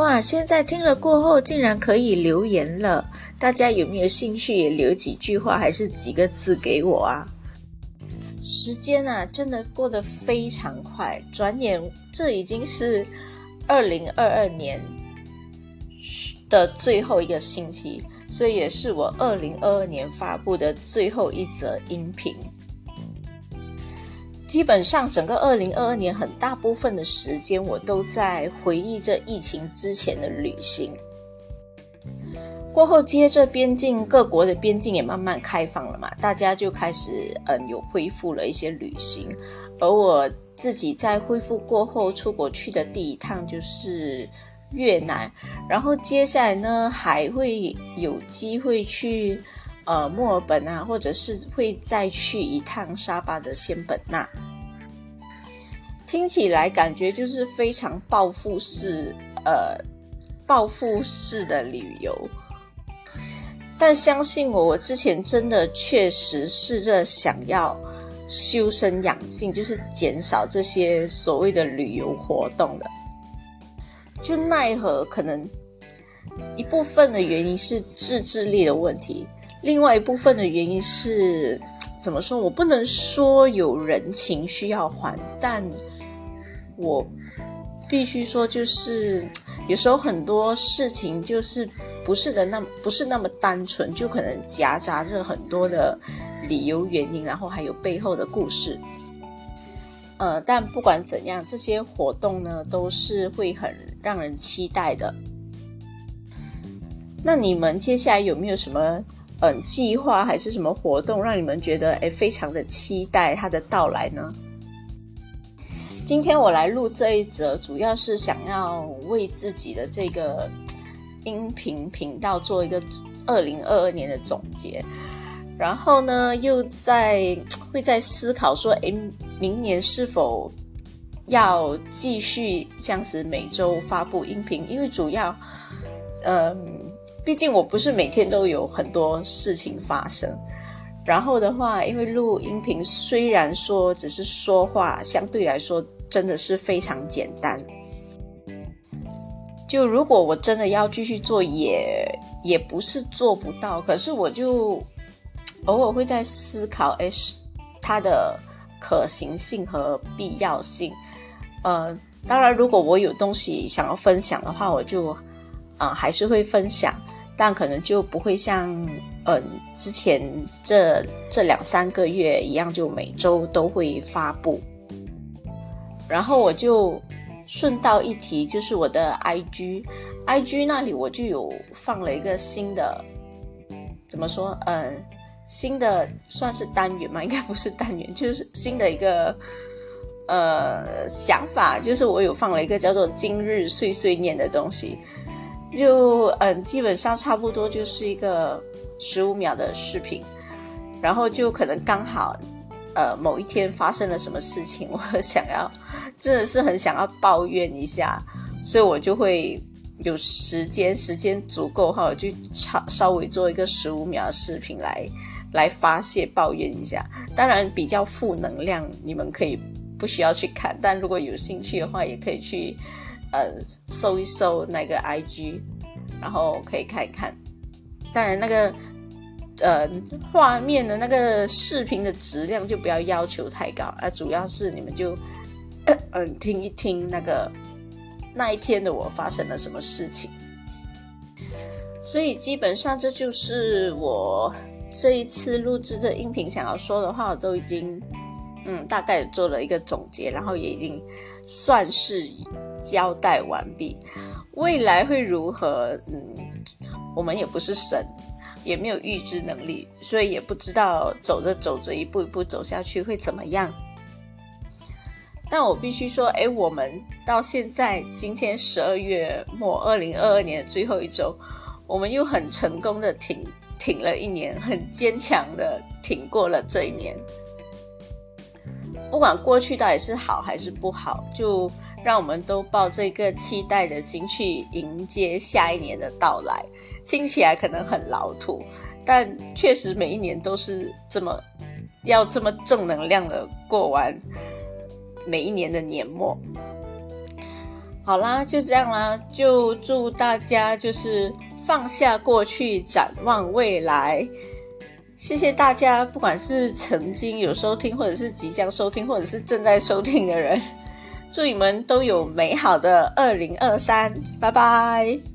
哇！现在听了过后，竟然可以留言了。大家有没有兴趣也留几句话，还是几个字给我啊？时间啊，真的过得非常快，转眼这已经是二零二二年的最后一个星期，所以也是我二零二二年发布的最后一则音频。基本上，整个二零二二年很大部分的时间，我都在回忆着疫情之前的旅行。过后，接着边境各国的边境也慢慢开放了嘛，大家就开始嗯有恢复了一些旅行。而我自己在恢复过后出国去的第一趟就是越南，然后接下来呢还会有机会去。呃，墨尔本啊，或者是会再去一趟沙巴的仙本那，听起来感觉就是非常暴富式，呃，暴富式的旅游。但相信我，我之前真的确实试着想要修身养性，就是减少这些所谓的旅游活动的，就奈何可能一部分的原因是自制力的问题。另外一部分的原因是，怎么说？我不能说有人情需要还，但我必须说，就是 有时候很多事情就是不是的那不是那么单纯，就可能夹杂着很多的理由原因，然后还有背后的故事。呃，但不管怎样，这些活动呢都是会很让人期待的。那你们接下来有没有什么？嗯，计划还是什么活动让你们觉得诶非常的期待它的到来呢？今天我来录这一则，主要是想要为自己的这个音频频道做一个二零二二年的总结，然后呢，又在会在思考说，诶，明年是否要继续这样子每周发布音频？因为主要，嗯。毕竟我不是每天都有很多事情发生，然后的话，因为录音频虽然说只是说话，相对来说真的是非常简单。就如果我真的要继续做，也也不是做不到，可是我就偶尔会在思考，哎，它的可行性和必要性。呃，当然，如果我有东西想要分享的话，我就啊还是会分享。但可能就不会像嗯之前这这两三个月一样，就每周都会发布。然后我就顺道一提，就是我的 IG，IG 那里我就有放了一个新的，怎么说？嗯，新的算是单元嘛？应该不是单元，就是新的一个呃想法，就是我有放了一个叫做“今日碎碎念”的东西。就嗯，基本上差不多就是一个十五秒的视频，然后就可能刚好，呃，某一天发生了什么事情，我想要真的是很想要抱怨一下，所以我就会有时间，时间足够哈，就稍稍微做一个十五秒的视频来来发泄抱怨一下。当然比较负能量，你们可以不需要去看，但如果有兴趣的话，也可以去。呃，搜一搜那个 IG，然后可以看一看。当然，那个呃画面的那个视频的质量就不要要求太高啊，主要是你们就嗯 听一听那个那一天的我发生了什么事情。所以基本上这就是我这一次录制这音频想要说的话，我都已经嗯大概做了一个总结，然后也已经算是。交代完毕，未来会如何？嗯，我们也不是神，也没有预知能力，所以也不知道走着走着一步一步走下去会怎么样。但我必须说，哎，我们到现在今天十二月末，二零二二年的最后一周，我们又很成功的挺挺了一年，很坚强的挺过了这一年。不管过去到底是好还是不好，就。让我们都抱着一个期待的心去迎接下一年的到来。听起来可能很老土但确实每一年都是这么要这么正能量的过完每一年的年末。好啦就这样啦就祝大家就是放下过去展望未来。谢谢大家不管是曾经有收听或者是即将收听或者是正在收听的人祝你们都有美好的二零二三拜拜。